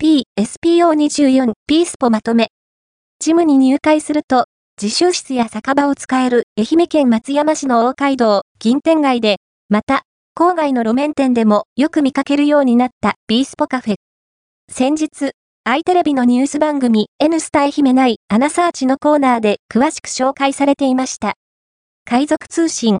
P、SPO24、ピースポまとめ。ジムに入会すると、自習室や酒場を使える愛媛県松山市の大街道、銀天街で、また、郊外の路面店でもよく見かけるようになったピースポカフェ。先日、アイテレビのニュース番組 N スタ愛媛内アナサーチのコーナーで詳しく紹介されていました。海賊通信